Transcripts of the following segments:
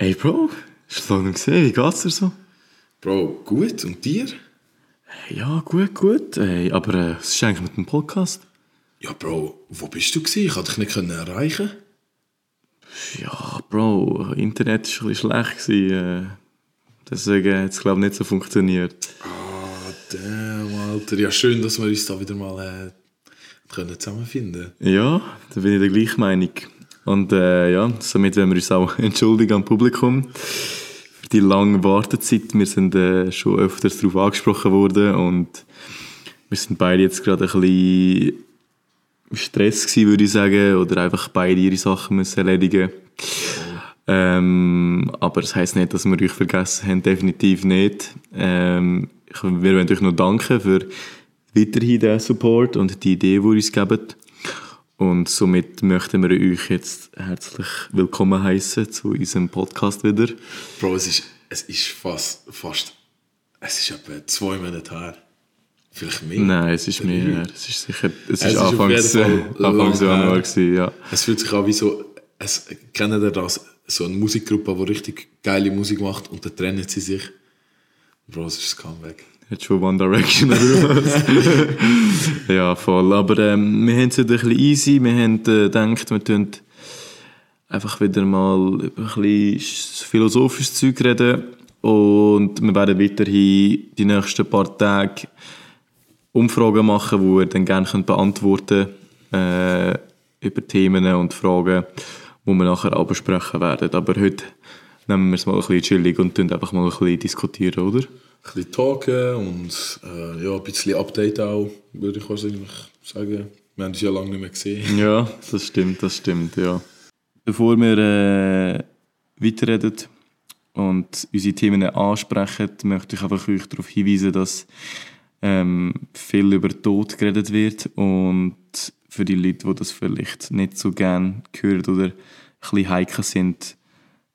Ey, Bro, hast du lange gesehen? Wie geht's dir so? Bro, gut. Und dir? Ja, gut, gut. Ey, aber äh, was ist eigentlich mit dem Podcast? Ja, Bro, wo bist du gewesen? Ich konnte dich nicht können erreichen. Ja, Bro, Internet war ein bisschen schlecht. Gewesen, äh, deswegen hat es, glaube ich, nicht so funktioniert. Ah, damn, Alter. Ja, schön, dass wir uns da wieder mal äh, können zusammenfinden Ja, da bin ich der gleichen Meinung. Und äh, ja, somit wollen wir uns auch entschuldigen am Publikum für die lange Wartezeit. Wir sind äh, schon öfters darauf angesprochen worden und wir sind beide jetzt gerade ein bisschen im Stress gewesen, würde ich sagen, oder einfach beide ihre Sachen müssen erledigen. Ähm, aber das heisst nicht, dass wir euch vergessen haben, definitiv nicht. Ähm, wir wollen euch noch danken für weiterhin den Support und die Idee, die ihr uns gebt. Und somit möchten wir euch jetzt herzlich willkommen heißen zu unserem Podcast wieder. Bro, es ist, es ist fast, fast, es ist etwa zwei Monate her. Vielleicht mehr. Nein, es ist mehr. Es ist sicher, es, Es ist ist Anfangs, Anfangs Januar her. gewesen, ja. Es fühlt sich an wie so, es, kennt ihr das? So eine Musikgruppe, die richtig geile Musik macht und dann trennen sie sich. Bro, es ist das Comeback. Hat schon One Direction oder was? ja, voll. Aber ähm, wir haben es heute ein bisschen easy. Wir haben äh, gedacht, wir tun einfach wieder mal über ein bisschen philosophisches Zeug reden. Und wir werden weiterhin die nächsten paar Tage Umfragen machen, die ihr dann gerne könnt beantworten könnt, äh, über Themen und Fragen, die wir nachher auch besprechen werden. Aber heute nehmen wir es mal ein bisschen chillig und einfach mal ein bisschen diskutieren, oder? Ein bisschen talken und äh, ja, ein bisschen Update auch, würde ich wahrscheinlich sagen. Wir haben uns ja lange nicht mehr gesehen. Ja, das stimmt, das stimmt, ja. Bevor wir äh, weiterreden und unsere Themen ansprechen, möchte ich einfach euch darauf hinweisen, dass ähm, viel über Tod geredet wird und für die Leute, die das vielleicht nicht so gern hören oder ein bisschen heikel sind,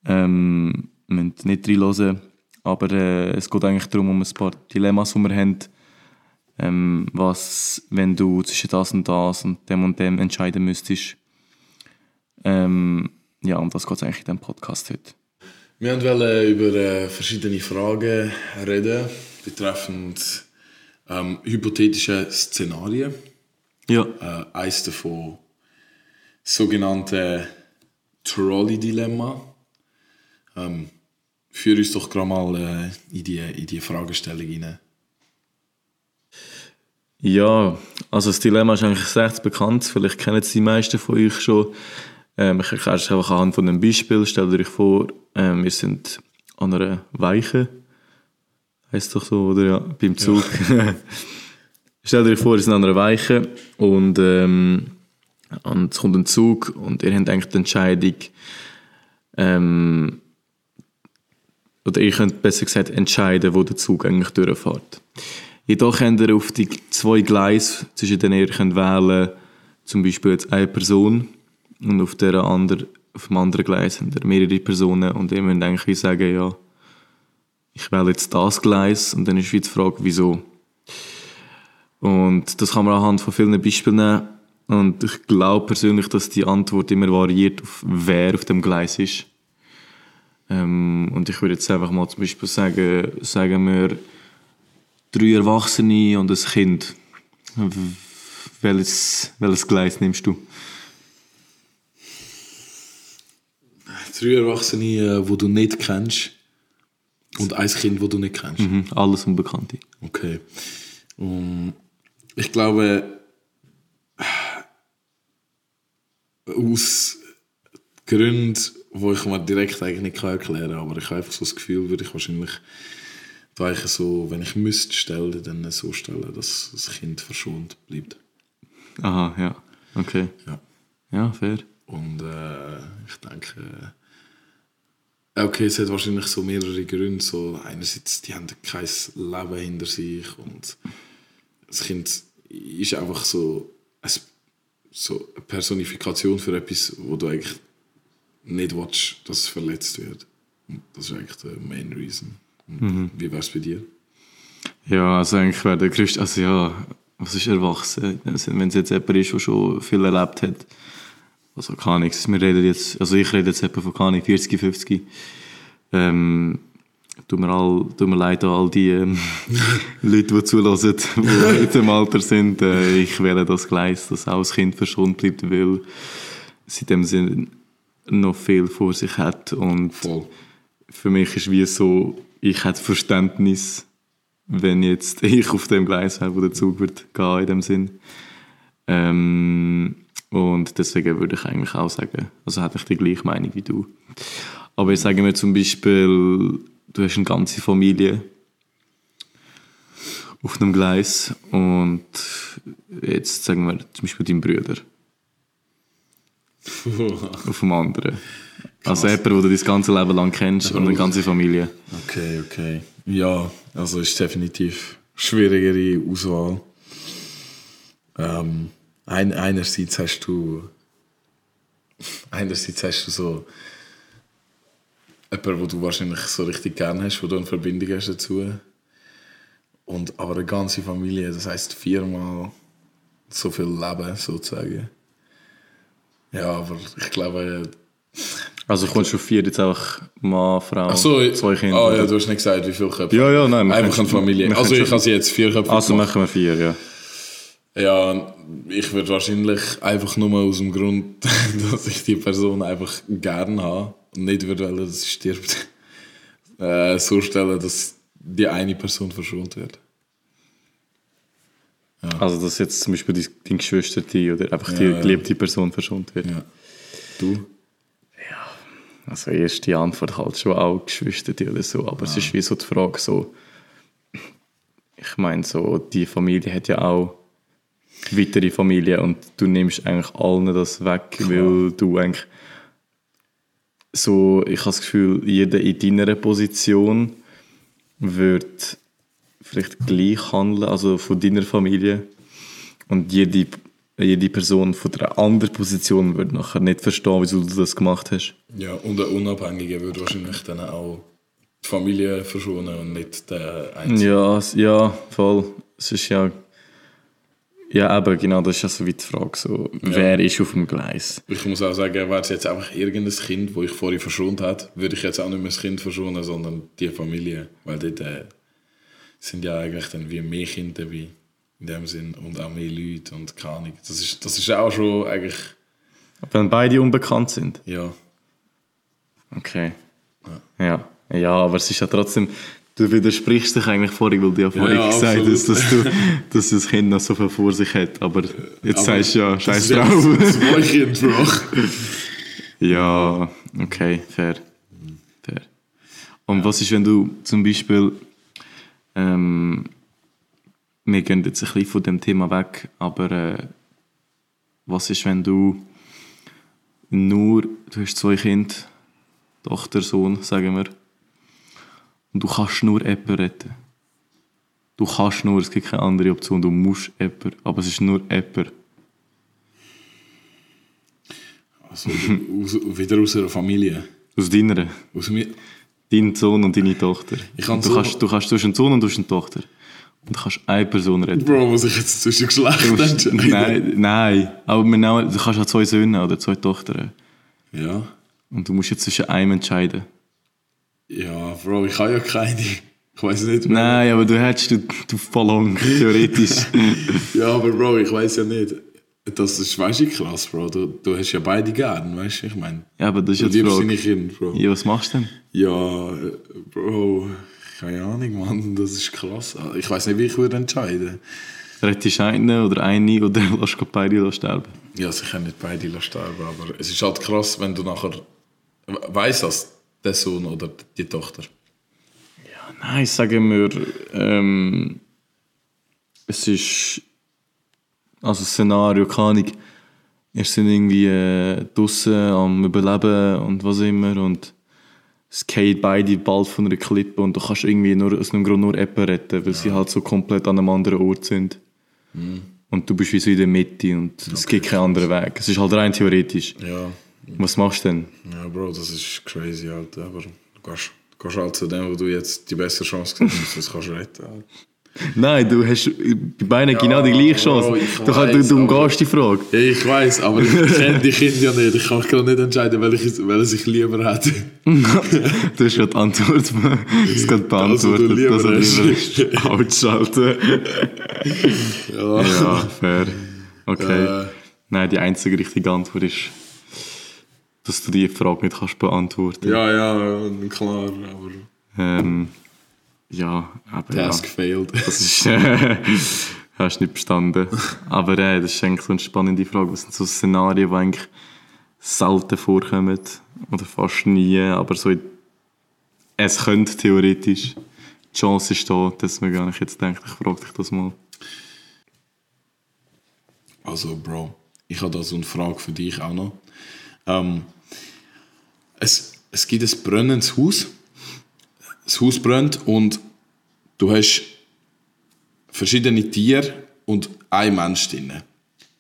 ähm, müssen nicht reinhören. Aber äh, es geht eigentlich darum, um ein paar Dilemmas, die wir haben. Ähm, was, wenn du zwischen das und das und dem und dem entscheiden müsstest. Ähm, ja, um das geht es eigentlich in diesem Podcast heute. Wir wollten über äh, verschiedene Fragen reden, betreffend ähm, hypothetische Szenarien. Ja. Äh, eins davon sogenannte Trolley-Dilemma. Ähm, führ uns doch gerade mal äh, in, die, in die Fragestellung hinein. Ja, also das Dilemma ist eigentlich recht bekannt. Vielleicht kennen es die meisten von euch schon. Ähm, ich erkläre es einfach anhand von einem Beispiel. Stellt euch vor, ähm, wir sind an einer Weiche. Heißt doch so, oder? Ja, beim Zug. Stellt euch vor, ihr seid an einer Weiche und, ähm, und es kommt ein Zug und ihr habt eigentlich die Entscheidung, ähm, oder ihr könnt besser gesagt entscheiden, wo der Zug eigentlich durchfährt. Jedoch könnt ihr auf die zwei Gleise, zwischen denen ihr könnt wählen zum Beispiel jetzt eine Person und auf, der anderen, auf dem anderen Gleis habt ihr mehrere Personen und ihr müsst eigentlich sagen, ja, ich wähle jetzt das Gleis und dann ist wie die Frage, wieso. Und das kann man anhand von vielen Beispielen nehmen. Und ich glaube persönlich, dass die Antwort immer variiert, auf wer auf dem Gleis ist. Ähm, und ich würde jetzt einfach mal zum Beispiel sagen, sagen wir drei Erwachsene und ein Kind. Welches, welches Gleis nimmst du? Drei Erwachsene, äh, die du nicht kennst und ein Kind, das du nicht kennst. Mhm, alles Unbekannte. Okay. Um, ich glaube, aus Gründen, wo ich mir direkt eigentlich nicht erklären kann, aber ich habe einfach so das Gefühl, würde ich wahrscheinlich da eigentlich so, wenn ich müsste stellen, dann so stellen, dass das Kind verschont bleibt. Aha, ja. Okay. Ja. Ja, fair. Und äh, ich denke, äh, okay, es hat wahrscheinlich so mehrere Gründe. So, einerseits, die haben kein Leben hinter sich und das Kind ist einfach so, so eine Personifikation für etwas, wo du eigentlich nicht willst, dass es verletzt wird. Das ist eigentlich der Main Reason. Und Wie wäre es bei dir? Ja, also eigentlich wäre der größte, also ja, was ist erwachsen? Also, Wenn es jetzt jemand ist, der schon viel erlebt hat, also keine Ahnung, wir reden jetzt, also ich rede jetzt etwa von keine 40, 50, Ähm, tut mir, all, tut mir leid an all die ähm, Leute, die zulassen, die in dem Alter sind. Äh, ich wähle das Gleis, dass auch das Kind verschont bleibt, weil es in dem Sinne noch viel vor sich hat. Und Voll. für mich ist wie so, ich hätte Verständnis, wenn jetzt ich auf dem Gleis wäre, wo der Zug wird gehen in dem Sinn. Ähm, und deswegen würde ich eigentlich auch sagen, also hätte ich die gleiche Meinung wie du. Aber ich sage mir zum Beispiel, du hast eine ganze Familie auf einem Gleis und jetzt sagen wir zum Beispiel dein Bruder auf dem anderen. Also jemand, den du dein ganze Leben lang kennst und eine ganze Familie. Okay, okay. Ja, also ist definitiv schwierigere Auswahl. Ähm, ein, einerseits hast du einerseits hast du so jemanden, wo du wahrscheinlich so richtig gern hast, wo du eine Verbindung hast dazu. Und aber eine ganze Familie, das heißt viermal so viel Leben sozusagen. Ja, aber ich glaube, Also kommst du auf vier jetzt einfach Mann, Frau, Ach so, zwei Kinder? Ah ja, oder? du hast nicht gesagt, wie viele Köpfe. ja, ja, nein. Einfach eine Familie. Also ich habe jetzt vier Köpfe Also machen wir vier, ja. Ja, ich würde wahrscheinlich einfach nur aus dem Grund, dass ich die Person einfach gern habe und nicht würde dass sie stirbt, äh, so stellen, dass die eine Person verschont wird. Also dass jetzt zum Beispiel dein, dein Geschwisterte oder einfach die Ja, ja. geliebte Person verschont wird. Ja. Du? Also erste Antwort halt schon auch Geschwisterte oder so, aber es ist wie so die Frage so, ich meine so, die Familie hat ja auch weitere Familie und du nimmst eigentlich allen das weg, weil du eigentlich so, ich habe das Gefühl, jeder in deiner Position wird vielleicht gleich handeln, also von deiner Familie und jede, jede Person von der anderen Position wird nachher nicht verstehen, wieso du das gemacht hast. Ja, und der Unabhängige würde wahrscheinlich dann auch die Familie verschonen und nicht der Einzige. Ja, ja, voll. Es ist ja. Ja, eben, genau, das ist ja so wie die Frage. So, Wer ist auf dem Gleis? Ich muss auch sagen, wäre es jetzt einfach irgendein Kind, das ich vorher verschont habe, würde ich jetzt auch nicht mehr das Kind verschonen, sondern die Familie. Weil dort äh, sind ja eigentlich dann wie mehr Kinder dabei. In dem Sinn. Und auch mehr Leute und keine Ahnung. Das ist, das ist auch schon eigentlich, Wenn beide unbekannt sind. ja. Okay. Ja. Ja, aber es ist ja trotzdem. Du widersprichst dich eigentlich vorhin, weil du ja vorhin ja, gesagt hast, dass, du, dass das Kind noch so viel vor sich hat. Aber jetzt Aber sagst du ja, das scheiß ja drauf. Zwei Kinder, Bro. Ja, okay, fair. fair. Und was ist, wenn du zum Beispiel, ähm, wir gehen jetzt ein bisschen von dem Thema weg, aber äh, was ist, wenn du nur, du hast zwei Kinder, Tochter, Sohn, sagen wir, und du kannst nur jemanden retten. Du kannst nur, es gibt keine andere Option, du musst jemanden, aber es ist nur jemand. Also, aus, wieder aus einer Familie. Aus deiner. Aus mir. Dein Sohn und deine Tochter. Ich kann du, so- kannst, du kannst du hast einen Sohn und du hast eine Tochter. Und du kannst eine Person retten. Bro, muss ich jetzt zwischen Geschlechtern entscheiden? nein, nein. Aber nehmen, du kannst auch zwei Söhne oder zwei Tochter. Ja. Und du musst jetzt zwischen einem entscheiden. Ja, Bro, ich habe ja keine. Ich weiß nicht. Nein, aber du hättest du, du Ballon, theoretisch. Ja, aber Bro, ich weiß ja nicht. Das ist, weißt du, krass, Bro. Du, du hast ja beide gern, weißt du, ich meine. ja, aber das ist ja die liebst deine Frage. Kinder, Bro. Ja, was machst du denn? Ja, äh, Bro, keine Ahnung, Mann, das ist krass. Ich weiß nicht, wie ich würde entscheiden. Rettest du einen oder eine oder lässt du beide sterben? Ja, sie können nicht beide sterben, aber es ist halt krass, wenn du nachher weißt, dass der Sohn oder die Tochter. Nein, sagen wir, ähm, es ist, also Szenario, keine Ahnung, wir sind irgendwie äh, draussen am Überleben und was immer und es geht beide bald von einer Klippe und du kannst irgendwie nur, aus einem Grund nur jemanden retten, weil sie halt so komplett an einem anderen Ort sind. Und du bist wie so in der Mitte und es gibt keinen anderen Weg. Es ist halt rein theoretisch. Ja, Was machst du denn? ja, Bro, das ist crazy, Alter. Aber du gehst, du gehst halt zu dem, wo du jetzt die bessere Chance siehst, das kannst du retten. Alter. Nein, du hast bei beiden genau die gleiche Chance. Bro, ich du, weiss, du, du umgehst die Frage. Ja, ich weiß, aber ich kenne die Kinder ja nicht. Ich kann mich gerade nicht entscheiden, welches, welches ich lieber hätte. Du hast gerade die Antwort es gerade beantwortet. du lieber dass hast. lieber ist ausschalten. Ja. Ja, fair. Okay. Äh. Nein, die einzige richtige Antwort ist, dass du die Frage nicht kannst beantworten Ja, ja, klar, aber Ähm, ja, aber ja. Task failed. Das ist, äh, hast nicht bestanden. Aber äh, das ist eigentlich so eine spannende Frage. Was sind so Szenarien, die eigentlich selten vorkommen? Oder fast nie, aber so es könnte theoretisch. Die Chance ist da, dass man gar nicht jetzt denkt, ich frage dich das mal. Also, Bro, ich habe da so eine Frage für dich auch noch. Ähm, es, es gibt ein brennendes Haus. Das Haus brennt und du hast verschiedene Tiere und ein Mensch drin.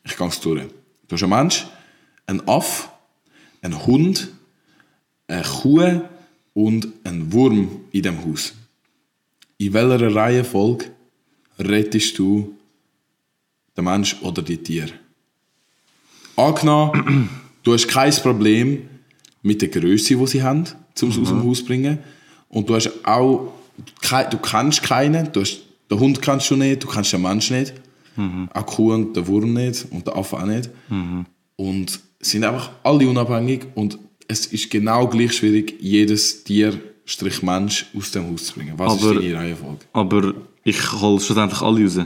Ich gehe es durch. Du hast einen Mensch, einen Aff, einen Hund, eine Kuh und einen Wurm in dem Haus. In welcher Reihenfolge rettest du der Mensch oder die Tiere. Angenommen, du hast kein Problem mit der Größe, die sie haben, um sie aus dem Haus zu bringen. Und du hast auch, du kennst keinen, du hast, den Hund kennst du nicht, du kennst den Mensch nicht, auch die Kuh und den Wurm nicht und den Affe auch nicht. Und sind einfach alle unabhängig und es ist genau gleich schwierig, jedes Tier, Strich Mensch, aus dem Haus zu bringen. Was Aber- ist deine Reihenfolge? Aber ich hole schlussendlich alle raus.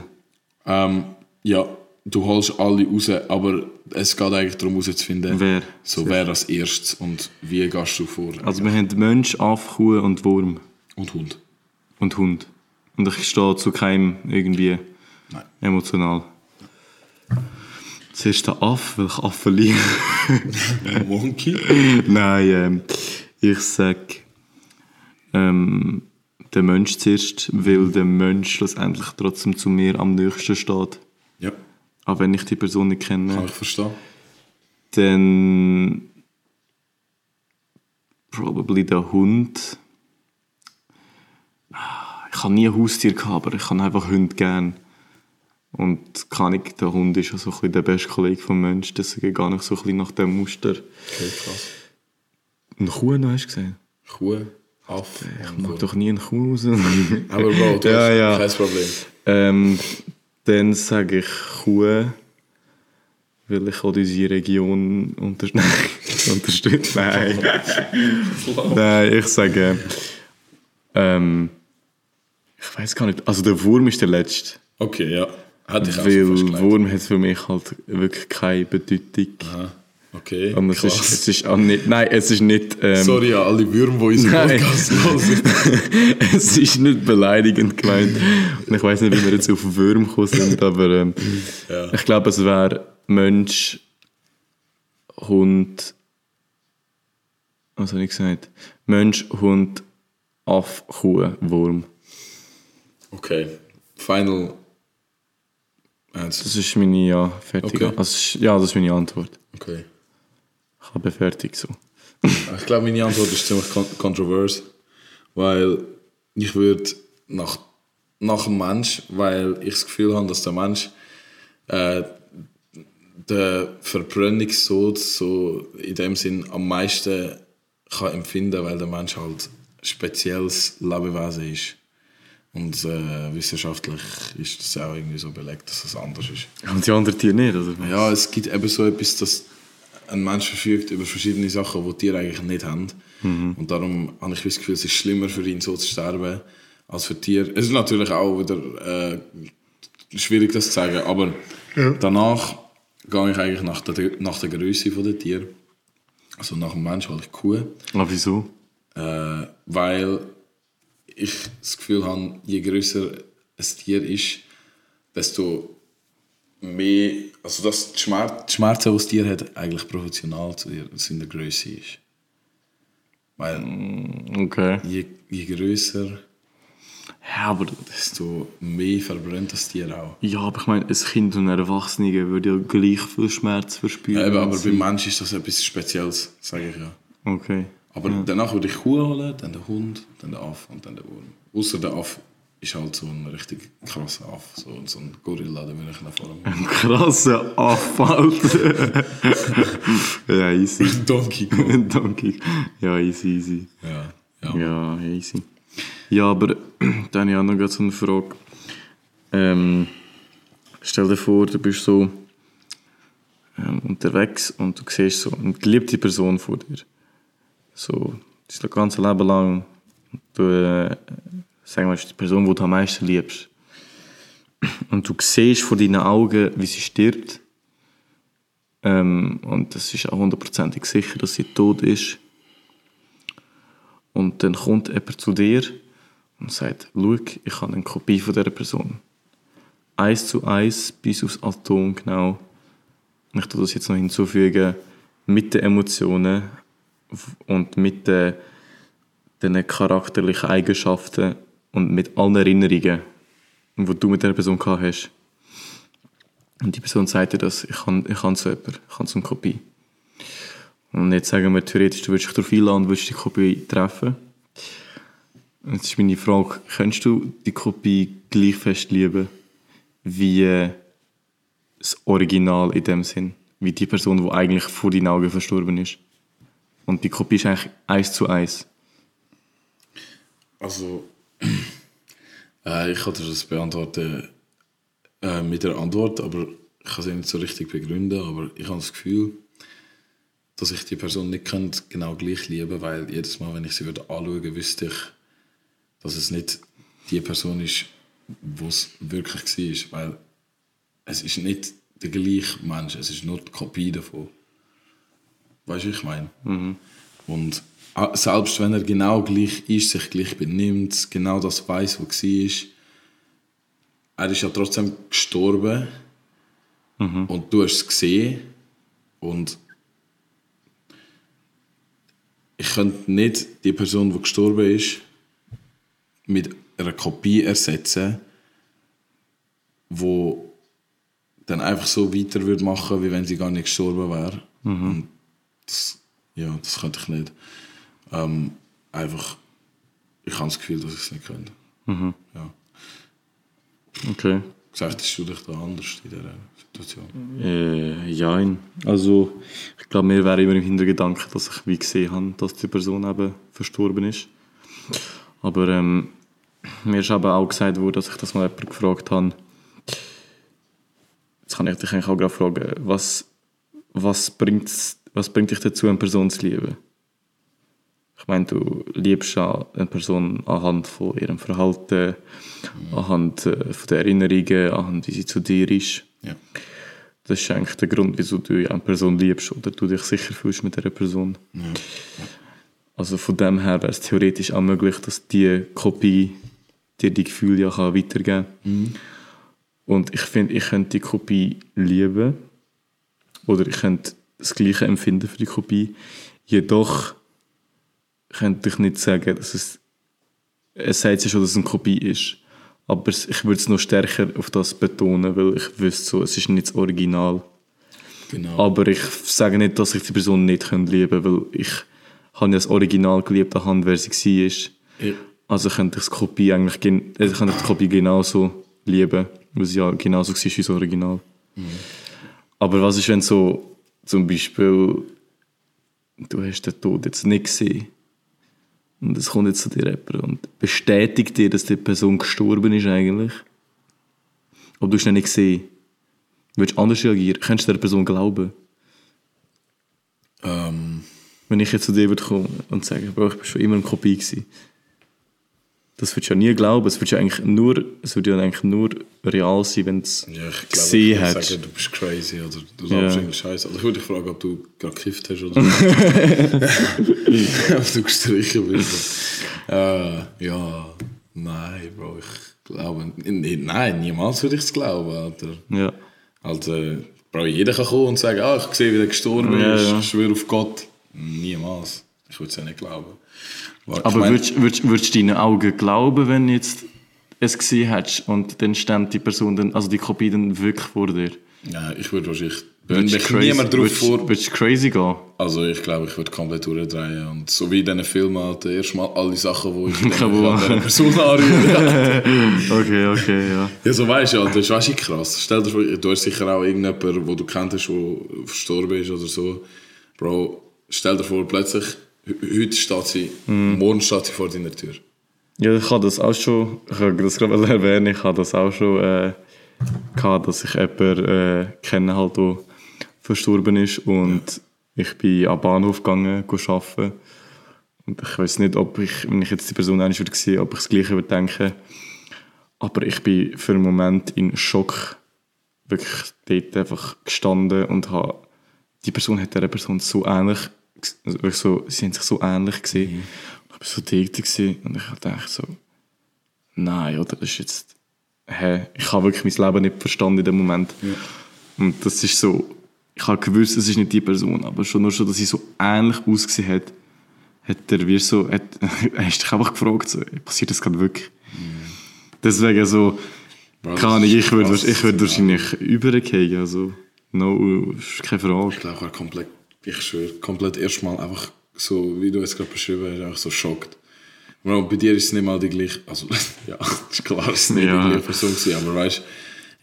Ähm, ja, du holst alle raus, aber es geht eigentlich darum herauszufinden, Wer? so wer als erstes und wie gehst du vor. Also wir haben Mensch, Aff, Kuh und Wurm. und Hund. Und Hund. Und ich stehe zu keinem irgendwie Nein. emotional. Zuerst der Aff, welcher Affe liegt. Monkey? Nein, ähm, ich sag ähm, der Mensch zuerst, weil der Mensch schlussendlich trotzdem zu mir am nächsten steht. Auch wenn ich die Person nicht kenne. kann ich verstehen. Dann probably der Hund. Ich habe nie ein Haustier gehabt, aber ich habe einfach Hunde gern. Und kann ich, der Hund ist ja so ein bisschen der beste Kollege vom Menschen, deswegen gar nicht so ein bisschen nach dem Muster. Okay, krass. Eine Kuh noch, hast du gesehen? Kuh, Affe Ich mag doch nie eine Kuh raus. Aber Bro, du Ja, hast ja. kein Problem. ähm, dann sage ich Kuh, weil ich auch unsere Region unter unterstütze. Nein. Nein, ich sage. Ähm, ich weiß gar nicht. Also der Wurm ist der letzte. Okay, ja. Hatte ich auch Weil. Wurm hat für mich halt wirklich keine Bedeutung. Aha. Okay, Und es ist, es ist auch nicht. Nein, es ist nicht. Ähm, Sorry an alle Würmer, die unseren Nein. Podcast hören. es ist nicht beleidigend gemeint. Und ich weiß nicht, wie wir jetzt auf Würm gekommen sind, aber ähm, Ja. ich glaube, es wäre Mensch, Hund. Was habe ich gesagt? Mensch, Hund, Aff, Kuh, Wurm. Okay, final answer. Das ist meine, ja, fertig. Okay. Also, ja, das ist meine Antwort. Okay. Ich habe fertig so. Ich glaube, meine Antwort ist ziemlich kon kontrovers, weil ich würde nach, nach dem Mensch, weil ich das Gefühl habe, dass der Mensch äh, den Verbrennungstod so in dem Sinn am meisten kann empfinden, weil der Mensch halt spezielles Lebewesen ist. Und äh, wissenschaftlich ist das auch irgendwie so belegt, dass das anders ist. Und die anderen Tiere nicht, oder? Ja, es gibt eben so etwas, dass ein Mensch verfügt über verschiedene Sachen, die Tiere eigentlich nicht haben. Und darum habe ich das Gefühl, es ist schlimmer für ihn, so zu sterben, als für Tiere. Es ist natürlich auch wieder äh, schwierig, das zu sagen, aber danach gehe ich eigentlich nach der, nach der Größe der Tiere. Also nach dem Mensch die Kuh. Aber wieso? Äh, weil ich das Gefühl habe, je größer ein Tier ist, desto mehr, also dass die, Schmerz, die Schmerzen, die das Tier hat, eigentlich proportional zu seiner Größe ist. Weil Okay. je, je größer, Ja, aber, desto mehr verbrennt das Tier auch. ja, aber ich meine, ein Kind und ein Erwachsener würde ja gleich viel Schmerz verspüren. Ja, eben, aber beim Mensch ist das etwas Spezielles, sage ich ja. Okay. Aber danach würde ich Kuh holen, dann den Hund, dann den Aff und dann den Wurm. Außer der Aff ist halt so ein richtig krasser Aff, so, so ein Gorilla, da würde ich nach vorne Ein krasser Aff, Alter. ja, easy. Donkey Kong. Donkey. Ja, easy, easy. Ja, ja. Ja, easy. Ja, aber dann habe ich auch noch so eine Frage. Ähm, stell dir vor, du bist so ähm, unterwegs und du siehst so eine geliebte Person vor dir. So, das ganze Leben lang. Du, äh, sagen wir, ist die Person, die du am meisten liebst. Und du siehst vor deinen Augen, wie sie stirbt. Ähm, und das ist auch hundertprozentig sicher, dass sie tot ist. Und dann kommt jemand zu dir und sagt, schau, ich habe eine Kopie von dieser Person. Eins zu eins bis aufs Atom genau. Und ich tue das jetzt noch hinzufügen, mit den Emotionen und mit den, den charakterlichen Eigenschaften und mit allen Erinnerungen, die du mit dieser Person gehabt hast. Und die Person sagt dir das, ich habe ich kann so jemanden, ich habe so eine Kopie. Und jetzt sagen wir theoretisch, du würdest dich darauf einladen und würdest die Kopie treffen. Jetzt ist meine Frage, könntest du die Kopie gleich fest lieben wie das Original in dem Sinn? Wie die Person, die eigentlich vor deinen Augen verstorben ist. Und die Kopie ist eigentlich eins zu eins. Also, äh, ich kann dir das beantworten äh, mit der Antwort, aber ich kann sie nicht so richtig begründen, aber ich habe das Gefühl, dass ich die Person nicht könnte genau gleich lieben weil jedes Mal, wenn ich sie würde anschauen wüsste ich, dass es nicht die Person ist, wo es wirklich war, weil es ist nicht der gleiche Mensch, es ist nur die Kopie davon. Weißt du, was ich meine? Und ah, selbst wenn er genau gleich ist, sich gleich benimmt, genau das weiß, was war, er ist ja trotzdem gestorben und du hast es gesehen und ich könnte nicht die Person, die gestorben ist, mit einer Kopie ersetzen, wo dann einfach so weiter würde machen, wie wenn sie gar nicht gestorben wäre. Und das, ja, das könnte ich nicht. Ähm, einfach, ich habe das Gefühl, dass ich es nicht könnte. Ja. Okay. Gesagt, du dich da anders in dieser Situation? Äh, ja, also ich glaube, mir wäre immer im Hintergedanken, dass ich wie gesehen habe, dass die Person eben verstorben ist. Aber ähm, mir ist aber auch gesagt worden, dass ich das mal jemand gefragt habe. Jetzt kann ich dich eigentlich auch gerade fragen, was, was, was bringt dich dazu, eine Person zu lieben? Ich meine, du liebst ja eine Person anhand von ihrem Verhalten, anhand äh, von den Erinnerungen, anhand wie sie zu dir ist. Ja. Das ist eigentlich der Grund, wieso du eine Person liebst oder du dich sicher fühlst mit dieser Person. Also von dem her wäre es theoretisch auch möglich, dass die Kopie dir die Gefühle ja kann weitergeben kann. Und ich finde, ich könnte die Kopie lieben oder ich könnte das Gleiche empfinden für die Kopie. Jedoch könnte ich nicht sagen, dass es es sagt ja schon, dass es eine Kopie ist. Aber ich würde es noch stärker auf das betonen, weil ich wüsste so, es ist nicht das Original. Genau. Aber ich sage nicht, dass ich die Person nicht lieben könnte, weil ich habe ja das Original geliebt anhand, wer sie war. Ja. Also könnte ich die Kopie eigentlich gen- also könnte ich die Kopie genauso lieben, weil sie ja genauso war wie das Original. Aber was ist, wenn so zum Beispiel du hast den Tod jetzt nicht gesehen und es kommt jetzt zu dir jemand und bestätigt dir, dass die Person gestorben ist eigentlich, aber du hast ihn nicht gesehen. Du anders reagieren? Könntest du der Person glauben? Ähm, Wenn ich jetzt zu dir würde kommen und sagen, ich bin schon immer eine Kopie gewesen. Das würdest du ja nie glauben. Es würde ja eigentlich nur, es würde ja eigentlich nur real sein, wenn es ja, ich glaube, ich gesehen würde hättest. sagen, du bist crazy oder du Ja. sagst irgendeinen Scheiß. Also ich würde dich fragen, ob du gerade gekifft hast oder ob du gestrichen bist. Äh, ja, nein, Bro, ich glaube, nein, niemals würde ich es glauben, Alter. Ja. Also, Bro, jeder kann kommen und sagen, ah, ich sehe, wie der gestorben Ja, ist, ja. ich schwöre auf Gott. Niemals. Ich würde es ja nicht glauben. Aber, Aber ich mein, würdest, würdest, würdest du deinen Augen glauben, wenn du jetzt es gesehen hättest und dann stand die Person, dann, also die Kopie dann wirklich vor dir? ja, ich würde wahrscheinlich Wenn mich crazy, niemand drauf würdest, vor... würdest du crazy gehen? Also ich glaube, ich würde komplett durchdrehen. Und so wie in diesen Filmen halt, erstmal alle Sachen, die ich wo- an dieser Person anrühre. Okay, okay, ja. ja, so weißt du, ja, das ist weißt krass. Stell dir vor, du hast sicher auch irgendjemanden, wo du kennt hast, der verstorben ist oder so. Bro, stell dir vor, plötzlich, heute steht sie, morgen steht sie vor deiner Tür. Ja, ich habe das auch schon, ich habe das gerade erwähnen, ich habe das auch schon äh, gehabt, dass ich jemanden äh, kenne, halt, der verstorben ist und ich bin am Bahnhof gegangen, arbeiten. Und ich weiß nicht, ob ich, wenn ich jetzt die Person einmal würde sehen, ob ich das Gleiche würde denken, aber ich bin für einen Moment in Schock wirklich dort einfach gestanden und habe, die Person hat dieser Person so ähnlich, so, sie haben sich so ähnlich gesehen. Ich war so gewesen und ich dachte so, nein, oder, das ist jetzt, hä, ich habe wirklich mein Leben nicht verstanden in dem Moment. Und das ist so, ich habe gewusst, es ist nicht die Person, aber schon nur schon, dass sie so ähnlich ausgesehen hat, hat er wie so, hat, hast dich einfach gefragt, so, passiert das gerade wirklich? Deswegen so, keine Ahnung, ich würde, ich ist wahrscheinlich übergehen, also, no, ist keine Frage. Ich glaube, komplett, ich schwöre, komplett erstmal einfach so, wie du es gerade beschrieben hast, einfach so schockt. Bro, bei dir ist es nicht mal die gleiche, also, ja, ist klar, es ist nicht Ja. die gleiche Person gewesen, aber weißt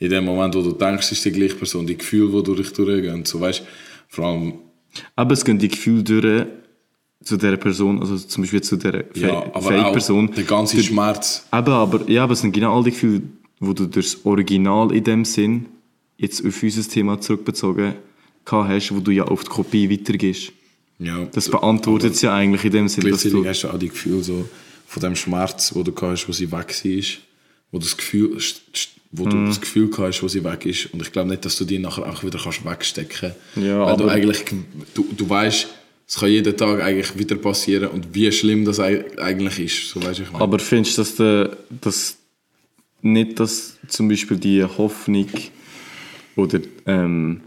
in dem Moment, wo du denkst, es ist die gleiche Person, die Gefühle, die durch dich durchgehen, so, weißt vor allem, Aber es gehen die Gefühle durch zu dieser Person, also zum Beispiel zu dieser ja, Fake-Person. der ganze Schmerz, Eben, aber, ja, aber es sind genau all die Gefühle, wo du durch das Original in dem Sinn, jetzt auf unser Thema zurückbezogen, hast, wo du ja auf die Kopie weitergehst. ja. Das beantwortet es ja eigentlich in dem Sinn, dass du... hast du auch die Gefühle so, von dem Schmerz, wo du hast, wo sie weg war, wo du das Gefühl, wo Mhm. du das Gefühl hast, wo sie weg ist. Und ich glaube nicht, dass du die nachher auch wieder kannst wegstecken kannst. Ja, Weil du eigentlich, du, du weißt, es kann jeden Tag eigentlich wieder passieren und wie schlimm das eig- eigentlich ist. So du, ich meine. Aber findest du, dass, der, dass nicht, dass zum Beispiel die Hoffnung oder ähm,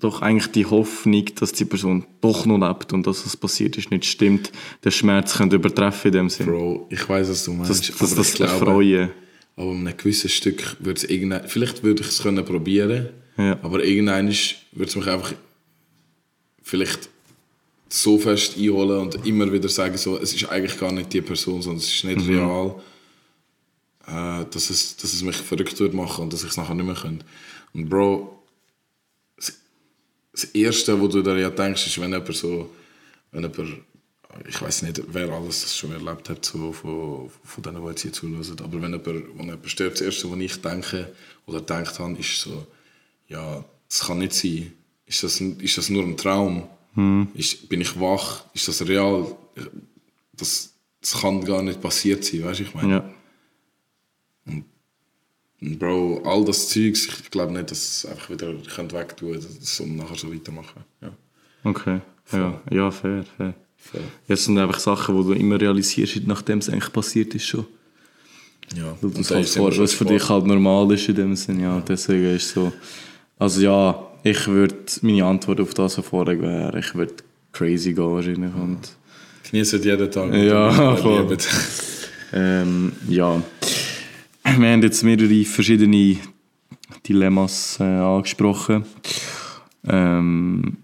doch eigentlich die Hoffnung, dass die Person doch noch lebt und dass was passiert ist, nicht stimmt, den Schmerz könnte übertreffen in dem Sinn. Bro, ich weiß, was du meinst. dass, dass aber das glaube, Erfreuen. aber um ein gewisses Stück würde es irgendein, vielleicht würde ich es können probieren, Ja. aber irgendein würde es mich einfach vielleicht so fest einholen und immer wieder sagen, so, es ist eigentlich gar nicht die Person, sondern es ist nicht Mhm. real, äh, dass, es, dass es mich verrückt würde machen und dass ich es nachher nicht mehr könnte. Und Bro, das Erste, wo du da ja denkst, ist, wenn jemand so, wenn jemand, ich weiß nicht, wer alles das schon erlebt hat, so von, von denen, die jetzt hier zuhören, aber wenn jemand, wenn jemand stirbt, das Erste, was ich denke oder gedacht habe, ist so, ja, das kann nicht sein. Ist das, ist das nur ein Traum? Ist, bin ich wach? Ist das real? Das, das kann gar nicht passiert sein, weißt du, ich meine. Ja. Bro, all das Zeugs, ich glaube nicht, dass es einfach wieder könnt wegtun könnt, um nachher so weitermachen. Ja. Okay. Ja, ja, fair, fair. Voll. Das sind einfach Sachen, die du immer realisierst, nachdem es eigentlich passiert ist schon. Ja. Und das da halt vor, was für dich halt normal ist in dem Sinn, ja. Deswegen ist so. Also ja, ich würde, meine Antwort auf das, vorher wäre, ich würde crazy gehen wahrscheinlich. Und, Genießt jeden Tag. Ja, voll. ähm, ja. Wir haben jetzt mehrere verschiedene Dilemmas äh, angesprochen. Ähm,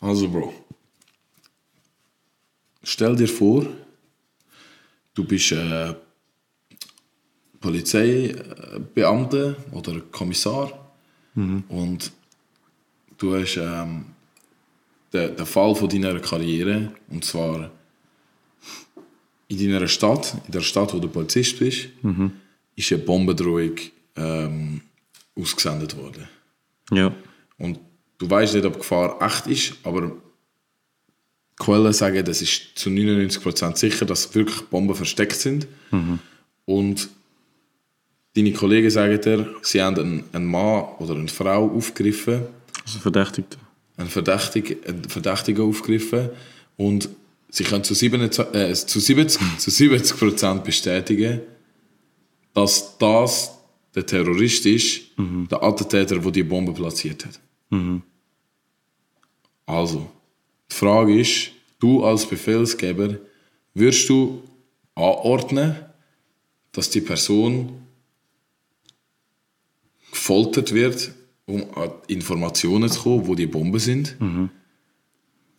Also, Bro. Stell dir vor, du bist äh, Polizeibeamter oder Kommissar und du hast ähm, den, den Fall von deiner Karriere und zwar in deiner Stadt, in der Stadt, wo du Polizist bist, ist eine Bombendrohung ähm, ausgesendet worden. ja. Und du weißt nicht, ob Gefahr echt ist, aber Quellen sagen, das ist zu 99% sicher, dass wirklich Bomben versteckt sind. Und deine Kollegen sagen dir, sie haben einen, einen Mann oder eine Frau aufgegriffen, Also verdächtigt. einen Verdächtigen, einen Verdächtigen aufgegriffen und sie können zu 70, äh, zu 70, zu 70% bestätigen, dass das der Terrorist ist, der Attentäter, der die Bombe platziert hat. Also, die Frage ist, du als Befehlsgeber, wirst du anordnen, dass die Person gefoltert wird um an Informationen zu kommen, wo die Bomben sind. Mhm.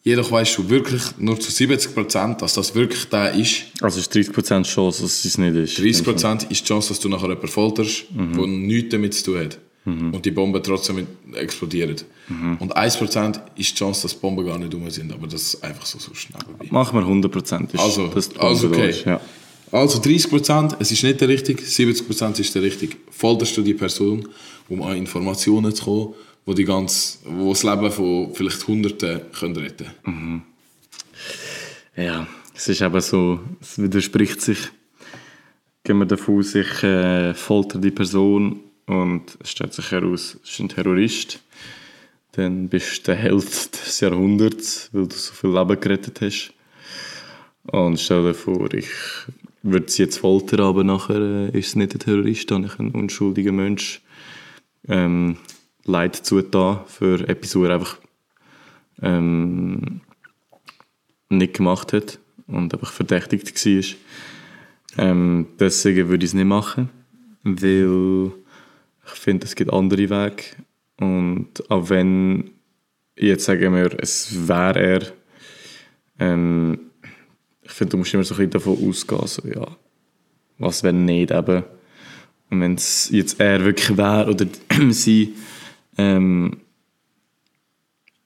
Jedoch weißt du wirklich nur zu 70%, dass das wirklich der ist. Also ist 30% Chance, dass es nicht ist. 30% ist die Chance, dass du nachher jemanden folterst, Mhm. der nichts damit zu tun hat. Und die Bomben trotzdem explodieren. Mhm. Und 1% ist die Chance, dass die Bomben gar nicht rum sind. Aber das ist einfach so, so schnell vorbei. Machen wir 100%. Ist, Also, also Bombe okay. ist, Ja. Also 30%, es ist nicht der richtige, 70% ist der richtige. Folterst du die Person, um an Informationen zu kommen, wo, die ganz, wo das Leben von vielleicht Hunderten können retten können. ja, es ist eben so, es widerspricht sich. Gehen wir davon aus, ich äh, folter die Person und es stellt sich heraus, es ist ein Terrorist. Dann bist du der Held des Jahrhunderts, weil du so viel Leben gerettet hast. Und stell dir vor, ich würde sie jetzt foltern, aber nachher äh, ist es nicht ein Terrorist, dann ich einen unschuldigen Mensch ähm, Leid zugetan für etwas, was er einfach ähm, nicht gemacht hat und einfach verdächtigt war. Ähm, deswegen würde ich es nicht machen, weil ich finde, es gibt andere Wege. Und auch wenn, jetzt sagen wir, es wäre er, ähm, ich finde, du musst immer so ein bisschen davon ausgehen, so, ja, was wenn nicht eben. Und wenn es jetzt er wirklich wäre oder sie, ähm,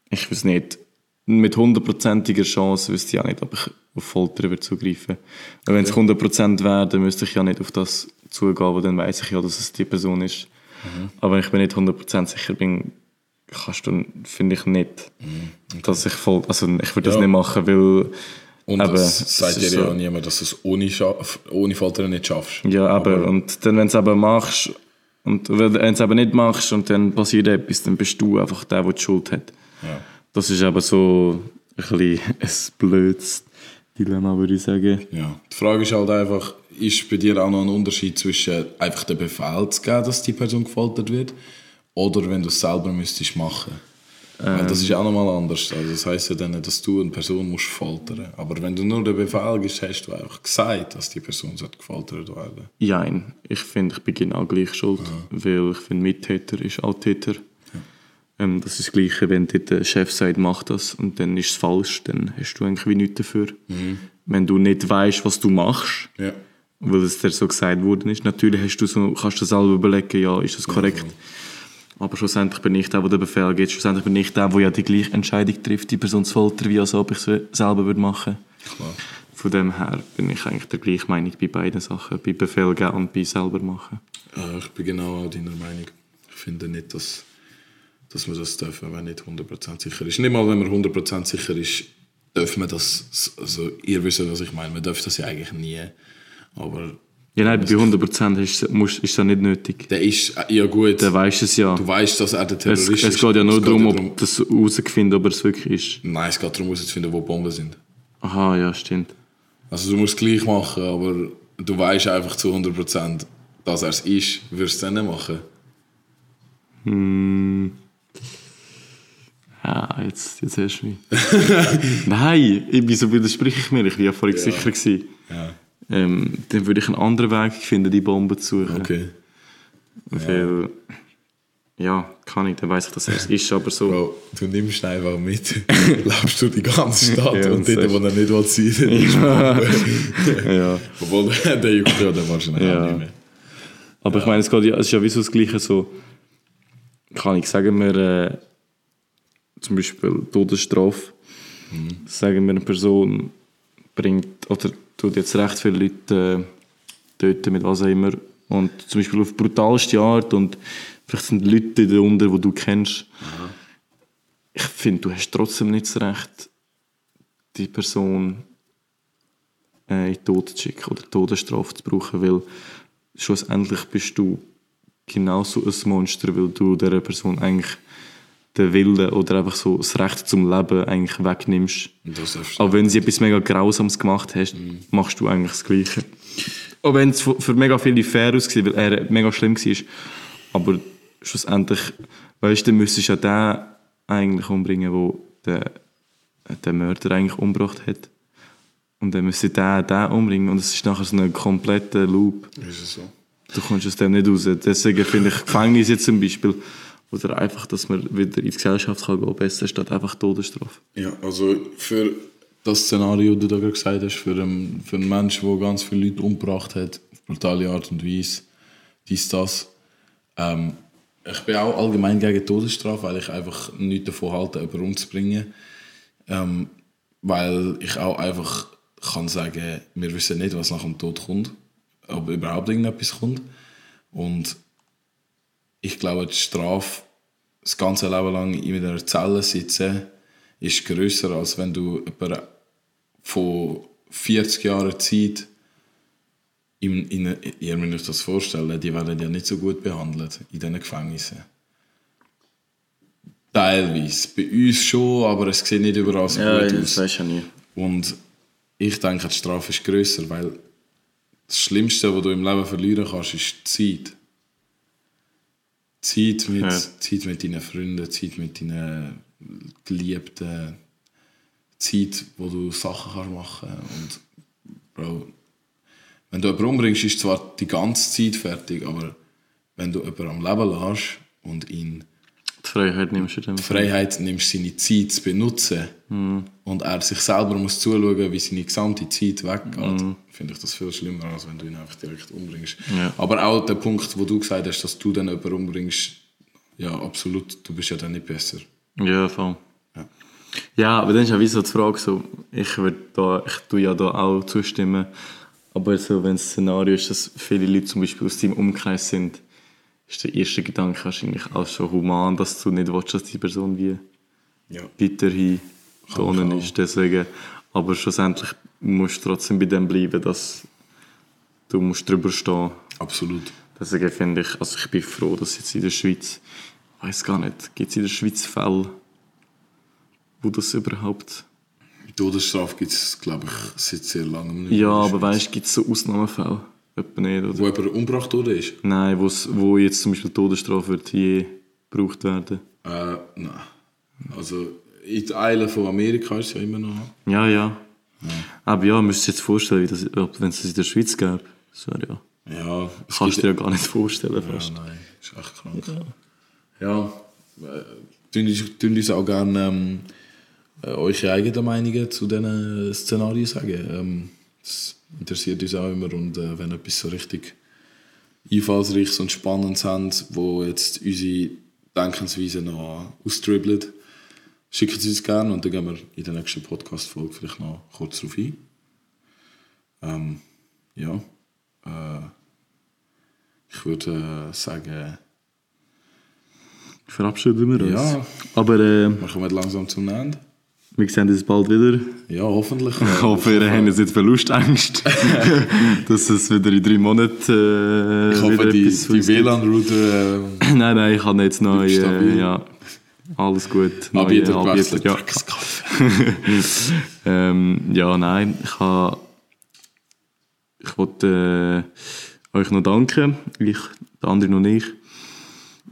ich weiß nicht, mit hundertprozentiger Chance wüsste ich auch nicht, ob ich auf Folter würde zugreifen würde. Wenn es 100% wäre, dann müsste ich ja nicht auf das zugehen, wo dann weiß ich ja, dass es die Person ist. Aber wenn ich mir nicht 100% sicher bin, kannst du, finde ich nicht, dass ich voll, also ich würde das Ja. nicht machen, weil Und eben, das es sagt dir ja so- niemand, dass du es ohne, Scha- ohne Folter nicht schaffst. Ja, aber, und dann, wenn du es eben machst, und wenn du es eben nicht machst und dann passiert etwas, dann bist du einfach der, der die Schuld hat. Ja. Das ist eben so ein bisschen ein blödes Dilemma, würde ich sagen. Ja. Die Frage ist halt einfach, ist bei dir auch noch ein Unterschied zwischen einfach den Befehl zu geben, dass die Person gefoltert wird, oder wenn du es selber müsstest machen? Weil das ist auch nochmal anders. Also das heisst ja dann nicht, dass du eine Person musst foltern Aber wenn du nur den Befehl gibst, hast du einfach gesagt, dass die Person gefoltert werden Nein, ich finde, ich bin genau gleich schuld, weil ich finde, Mittäter ist auch Täter. Ähm, das ist das Gleiche, wenn dir der Chef sagt, mach das und dann ist es falsch, dann hast du eigentlich wie nichts dafür. Wenn du nicht weißt, was du machst, Ja. weil es dir so gesagt worden ist. Natürlich hast du so, kannst du selber überlegen, ja, ist das korrekt. Aber schlussendlich bin ich der, der den Befehl gibt. Schlussendlich bin ich der, der ja die gleiche Entscheidung trifft, die Person zu foltern, wie als ob ich es selber würde machen Klar. Von dem her bin ich eigentlich der gleichen Meinung bei beiden Sachen. Bei Befehl geben und bei selber machen. Äh, ich bin genau auch deiner Meinung. Ich finde nicht, dass, dass wir das dürfen, wenn nicht 100% sicher ist. Nicht mal, wenn man 100% sicher ist, dürfen wir das, also ihr wisst, was ich meine, man darf das ja eigentlich nie. Aber Ja, nein, bei 100% ist, musst- ist das nicht nötig. der ist, ja gut, Der weiß es ja. du weißt, dass er der Es, Terrorist ist. es geht ja nur Es darum, darum- ob das herausfinden, ob er es wirklich ist. Nein, es geht darum, herauszufinden, wo Bomben sind. Aha, ja, stimmt. Also du musst es gleich machen, aber du weißt einfach zu 100%, dass er es ist, wirst du es dann nicht machen. Ja, jetzt, jetzt hast du mich. Nein, ich, wieso widerspreche ich mir? Ich war ja vorhin sicher. Gewesen. Ja. Ähm, dann würde ich einen anderen Weg finden, die Bombe zu suchen. Okay. Weil, ja, kann ich, dann weiss ich, dass es ist, aber so. Bro, du nimmst ihn einfach mit, läufst du die ganze Stadt Ja, und dort, wo er nicht will sein will. Ja. Obwohl, der juckt ja dann wahrscheinlich Ja. auch nicht mehr. Aber ich meine, es, geht ja, es ist ja wie so das Gleiche so. Kann ich sagen wir äh, zum Beispiel Todesstrafe. Sagen wir eine Person bringt oder tut jetzt recht viele Leute äh, töten mit was auch immer und zum Beispiel auf brutalste Art und vielleicht sind Leute darunter, die du kennst. Ich finde, du hast trotzdem nicht das Recht, die Person äh, in den Tod zu schicken oder Todesstrafe zu brauchen, weil schlussendlich bist du genauso ein Monster, weil du dieser Person eigentlich den Willen oder einfach so das Recht zum Leben eigentlich wegnimmst. Auch wenn sie etwas mega Grausames gemacht hast, machst du eigentlich das Gleiche. Auch wenn es für mega viele fair ausgesehen, weil er mega schlimm war. Aber schlussendlich, weißt du, dann müsstest du ja den eigentlich umbringen, wo der, der Mörder eigentlich umgebracht hat. Und dann müsste der den umbringen. Und es ist nachher so ein kompletter Loop. ist es so. Du kommst aus dem nicht raus. Deswegen finde ich Gefängnis jetzt zum Beispiel Oder einfach, dass man wieder in die Gesellschaft kann gehen besser statt einfach Todesstrafe. Ja, also für das Szenario, das du da gerade gesagt hast, für einen, für einen Menschen, der ganz viele Leute umgebracht hat, auf brutale Art und Weise, dies, das. Ähm, ich bin auch allgemein gegen Todesstrafe, weil ich einfach nichts davon halte, jemanden umzubringen. Ähm, weil ich auch einfach kann sagen, wir wissen nicht, was nach dem Tod kommt, ob überhaupt irgendetwas kommt. Und ich glaube, die Strafe, das ganze Leben lang in einer Zelle sitzen, ist größer als wenn du jemanden von 40 Jahren Zeit in, in, ihr müsst euch das vorstellen, die werden ja nicht so gut behandelt in diesen Gefängnissen. Teilweise. Bei uns schon, aber es sieht nicht überall so Ja, gut das aus. weiß ich nie. Und ich denke, die Strafe ist grösser, weil das Schlimmste, was du im Leben verlieren kannst, ist die Zeit. Zeit mit, Ja. Zeit mit deinen Freunden, Zeit mit deinen Geliebten, Zeit, wo du Sachen kannst machen Und Bro, wenn du jemanden umbringst, ist zwar die ganze Zeit fertig, aber wenn du jemanden am Leben lässt und ihn Die Freiheit nimmst du die Freiheit nimmst, seine Zeit zu benutzen und er sich selber muss zuschauen, wie seine gesamte Zeit weggeht, finde ich das viel schlimmer, als wenn du ihn einfach direkt umbringst. Ja. Aber auch der Punkt, wo du gesagt hast, dass du dann jemanden umbringst, ja, absolut, du bist ja dann nicht besser. Ja, voll. Ja. Ja, aber dann ist ja wie so die Frage, so, ich, würd da, ich tue ja da auch zustimmen, aber so, wenn das Szenario ist, dass viele Leute zum Beispiel aus deinem Umkreis sind, ist der erste Gedanke wahrscheinlich auch schon human, dass du nicht willst, dass die Person wie Ja. weiterhin auch. ist. Deswegen, aber schlussendlich musst du trotzdem bei dem bleiben, dass du musst drüber stehen Absolut. Deswegen finde ich, also ich bin froh, dass jetzt in der Schweiz, ich weiß gar nicht, gibt es in der Schweiz Fälle, wo das überhaupt... Todesstrafe gibt es, glaube ich, seit sehr langem nicht. Ja, aber weißt du, gibt es so Ausnahmefälle? Etwa nicht, oder? Wo jemand umgebracht wurde ist? Nein, wo's, wo jetzt zum Beispiel Todesstrafe wird je gebraucht werden. Äh, nein. Also, in den Eilen von Amerika ist es ja immer noch. Ja, ja. Aber ja, müsst ihr jetzt vorstellen, wie das, wenn es das in der Schweiz gäbe. Das wäre ja... Ja, Kannst du dir ja gar nicht vorstellen fast. Ja, nein, ist echt krank. Ja, äh, tun uns- tun uns auch gerne ähm, äh, eure eigenen Meinungen zu diesen Szenarien sagen. Ähm, das interessiert uns auch immer und äh, wenn etwas so richtig einfallsreiches und spannendes haben, wo jetzt unsere Denkensweise noch austribbelt, schickt es uns gerne und dann gehen wir in der nächsten Podcast-Folge vielleicht noch kurz darauf ein. Ähm, ja, äh, ich würde äh, sagen, Verabschieden wir uns. Ja. Aber äh, wir kommen langsam zum Ende. Wir sehen uns bald wieder. Ja, hoffentlich. Ich hoffe, ihr habt jetzt nicht dass es wieder in drei Monaten äh, Ich hoffe, wieder die, etwas die WLAN-Router äh, Nein, nein, ich habe jetzt neu, äh, ja, alles gut. Neue Anbieter Anbieter, gewechselt. ja. Ähm, ja, nein, ich habe, ich wollte äh, euch noch danken, ich, der andere noch nicht.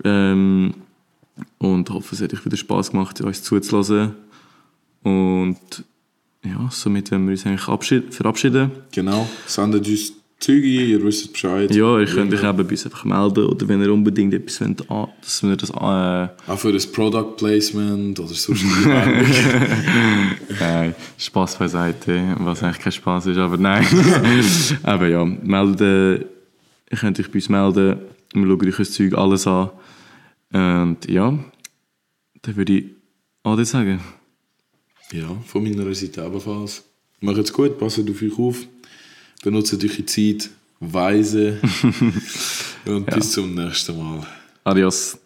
Ähm, und hoffe, es hat euch wieder Spaß gemacht, uns zuzulassen. Und ja, somit werden wir uns eigentlich abschied- verabschieden. Genau. Sendet uns Züge, ihr wisst Bescheid. Ja, ihr könnt euch eben bei uns einfach melden oder wenn ihr unbedingt etwas wollt, an- dass wir das äh, Auch für das Product Placement oder eine Werbung. Nein, Spaß beiseite, was eigentlich kein Spaß ist, aber nein. aber ja, melden, ihr könnt euch bei uns melden, wir schauen euch das Zeug alles an. Und ja, dann würde ich Ade sagen. Ja, von meiner Seite ebenfalls. Macht es gut, passt auf euch auf. Benutzt eure Zeit weise. Und bis zum nächsten Mal. Adios.